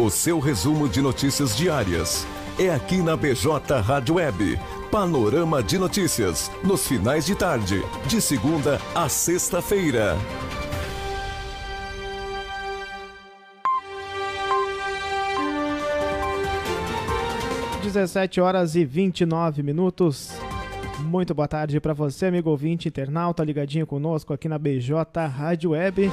O seu resumo de notícias diárias é aqui na BJ Rádio Web. Panorama de notícias, nos finais de tarde, de segunda a sexta-feira. Dezessete horas e 29 minutos. Muito boa tarde para você, amigo ouvinte internauta, ligadinho conosco aqui na BJ Rádio Web.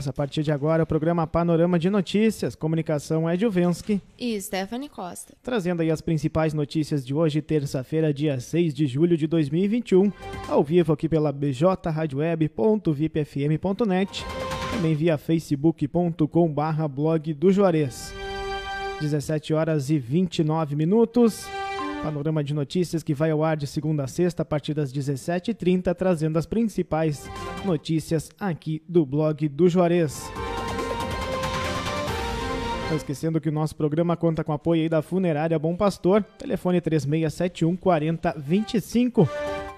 Começa a partir de agora o programa Panorama de Notícias. Comunicação é Juvensky e Stephanie Costa. Trazendo aí as principais notícias de hoje, terça-feira, dia 6 de julho de 2021, ao vivo aqui pela bjradioweb.vipfm.net, também via facebook.com/barra blog do Juarez. 17 horas e 29 minutos. Panorama de notícias que vai ao ar de segunda a sexta a partir das 17h30, trazendo as principais notícias aqui do blog do Juarez. Não esquecendo que o nosso programa conta com apoio aí da Funerária Bom Pastor, telefone 3671 4025.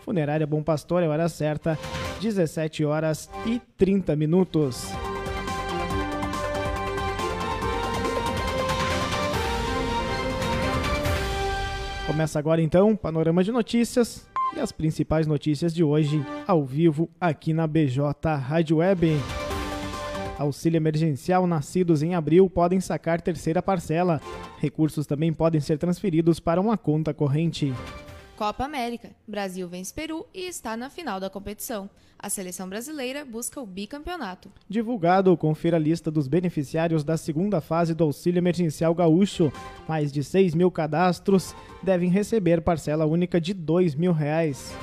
Funerária Bom Pastor é hora certa, 17 horas e 30 minutos. Começa agora então, panorama de notícias e as principais notícias de hoje ao vivo aqui na BJ Rádio Web. Auxílio emergencial nascidos em abril podem sacar terceira parcela. Recursos também podem ser transferidos para uma conta corrente. Copa América. Brasil vence Peru e está na final da competição. A seleção brasileira busca o bicampeonato. Divulgado, confira a lista dos beneficiários da segunda fase do Auxílio Emergencial Gaúcho. Mais de 6 mil cadastros devem receber parcela única de 2 mil reais.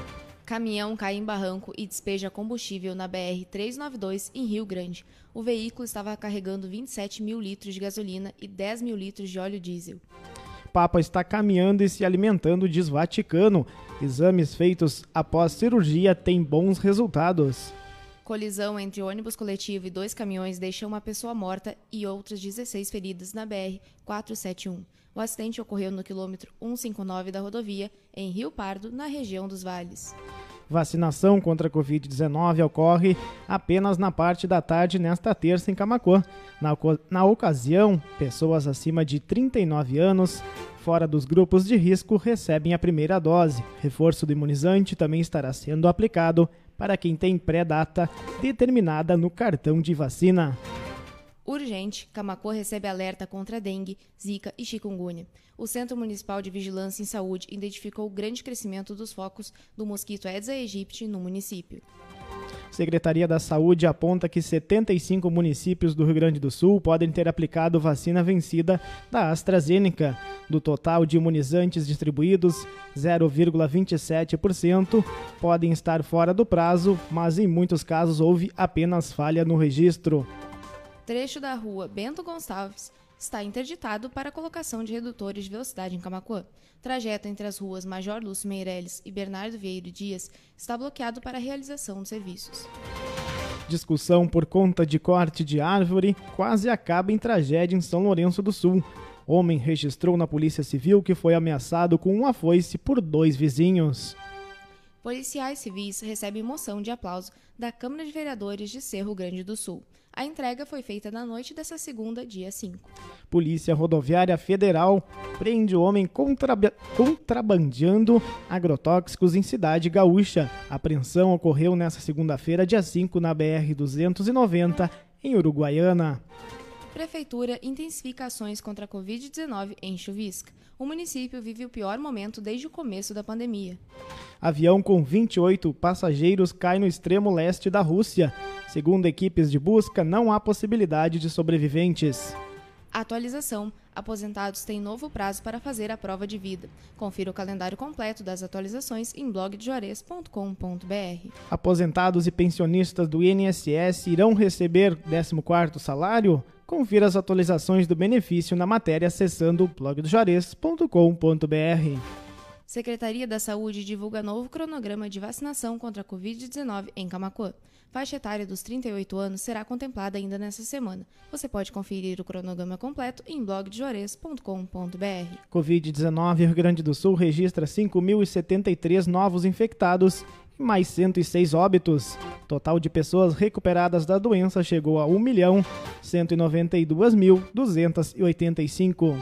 Caminhão cai em barranco e despeja combustível na BR-392 em Rio Grande. O veículo estava carregando 27 mil litros de gasolina e 10 mil litros de óleo diesel. Papa está caminhando e se alimentando, diz Vaticano. Exames feitos após cirurgia têm bons resultados. Colisão entre ônibus coletivo e dois caminhões deixa uma pessoa morta e outras 16 feridas na BR-471. O acidente ocorreu no quilômetro 159 da rodovia, em Rio Pardo, na região dos Vales. Vacinação contra a Covid-19 ocorre apenas na parte da tarde nesta terça em Camacuã. Na, na ocasião, pessoas acima de 39 anos, fora dos grupos de risco, recebem a primeira dose. Reforço do imunizante também estará sendo aplicado para quem tem pré-data determinada no cartão de vacina. Urgente, Camacuã recebe alerta contra dengue, zika e chikungunya. O Centro Municipal de Vigilância em Saúde identificou o grande crescimento dos focos do mosquito Aedes aegypti no município. Secretaria da Saúde aponta que 75 municípios do Rio Grande do Sul podem ter aplicado vacina vencida da AstraZeneca. Do total de imunizantes distribuídos, 0,27% podem estar fora do prazo, mas em muitos casos houve apenas falha no registro trecho da rua Bento Gonçalves está interditado para a colocação de redutores de velocidade em Camacuã. Trajeto entre as ruas Major Lúcio Meirelles e Bernardo Vieiro Dias está bloqueado para a realização dos serviços. Discussão por conta de corte de árvore quase acaba em tragédia em São Lourenço do Sul. Homem registrou na Polícia Civil que foi ameaçado com uma foice por dois vizinhos. Policiais civis recebem moção de aplauso da Câmara de Vereadores de Cerro Grande do Sul. A entrega foi feita na noite dessa segunda, dia 5. Polícia Rodoviária Federal prende homem contrab contrabandeando agrotóxicos em cidade gaúcha. A apreensão ocorreu nesta segunda-feira, dia 5, na BR-290, em Uruguaiana. Prefeitura intensifica ações contra a Covid-19 em Chuvisca. O município vive o pior momento desde o começo da pandemia. Avião com 28 passageiros cai no extremo leste da Rússia. Segundo equipes de busca, não há possibilidade de sobreviventes. Atualização. Aposentados têm novo prazo para fazer a prova de vida. Confira o calendário completo das atualizações em blogdejuarez.com.br. Aposentados e pensionistas do INSS irão receber 14º salário? Confira as atualizações do benefício na matéria acessando blogdojores.com.br. Secretaria da Saúde divulga novo cronograma de vacinação contra a Covid-19 em Camacuã. Faixa etária dos 38 anos será contemplada ainda nesta semana. Você pode conferir o cronograma completo em blogdejores.com.br. Covid-19 Rio Grande do Sul registra 5.073 novos infectados e mais 106 óbitos. Total de pessoas recuperadas da doença chegou a 1 milhão 192.285.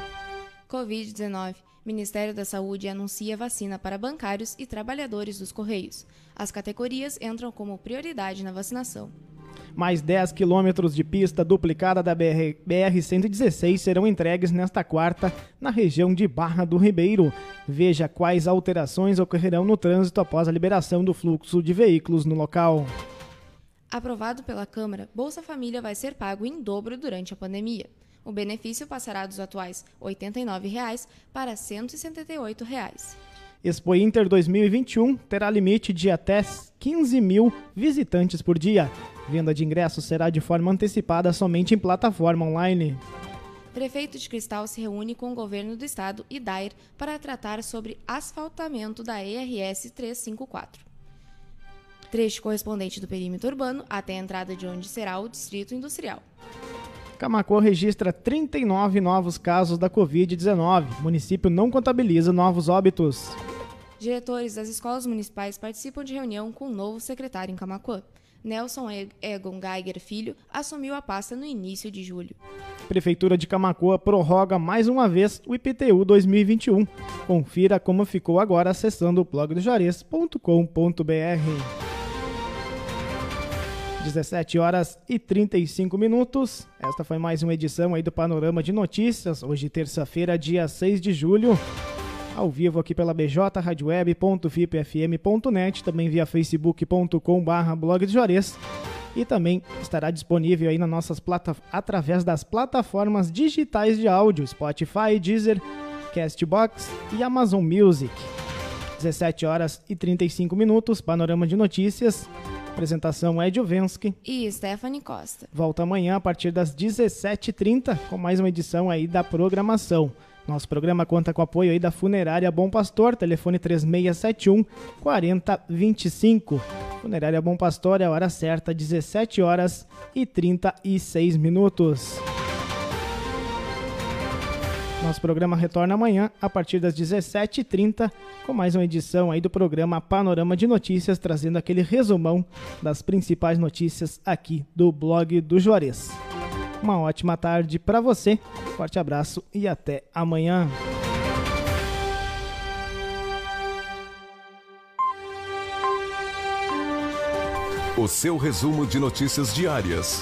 Covid-19. Ministério da Saúde anuncia vacina para bancários e trabalhadores dos Correios. As categorias entram como prioridade na vacinação. Mais 10 quilômetros de pista duplicada da BR, BR-116 serão entregues nesta quarta na região de Barra do Ribeiro. Veja quais alterações ocorrerão no trânsito após a liberação do fluxo de veículos no local. Aprovado pela Câmara, Bolsa Família vai ser pago em dobro durante a pandemia. O benefício passará dos atuais R$ 89,00 para R$ 178,00. Expo Inter 2021 terá limite de até 15 mil visitantes por dia. Venda de ingressos será de forma antecipada somente em plataforma online. Prefeito de Cristal se reúne com o governo do estado e DAIR para tratar sobre asfaltamento da ERS 354. Trecho correspondente do perímetro urbano até a entrada de onde será o distrito industrial. Camacô registra 39 novos casos da Covid-19. O município não contabiliza novos óbitos. Diretores das escolas municipais participam de reunião com o novo secretário em Camacuã. Nelson Egon Geiger Filho assumiu a pasta no início de julho. Prefeitura de Camacoa prorroga mais uma vez o IPTU 2021. Confira como ficou agora acessando o blogdojuarez.com.br. 17 horas e 35 minutos. Esta foi mais uma edição aí do Panorama de Notícias. Hoje, terça-feira, dia 6 de julho. Ao vivo aqui pela bjradioweb.fipfm.net, também via facebook.com.br blog de Juarez. E também estará disponível aí nas nossas plata através das plataformas digitais de áudio, Spotify, Deezer, Castbox e Amazon Music. 17 horas e 35 minutos, panorama de notícias. Apresentação é Juvensky e Stephanie Costa. Volta amanhã a partir das 17h30 com mais uma edição aí da programação. Nosso programa conta com apoio aí da Funerária Bom Pastor, telefone 3671 4025. Funerária Bom Pastor é a hora certa, 17 horas e 36 minutos. Nosso programa retorna amanhã a partir das 17h30 com mais uma edição aí do programa Panorama de Notícias, trazendo aquele resumão das principais notícias aqui do blog do Juarez. Uma ótima tarde para você, forte abraço e até amanhã. O seu resumo de notícias diárias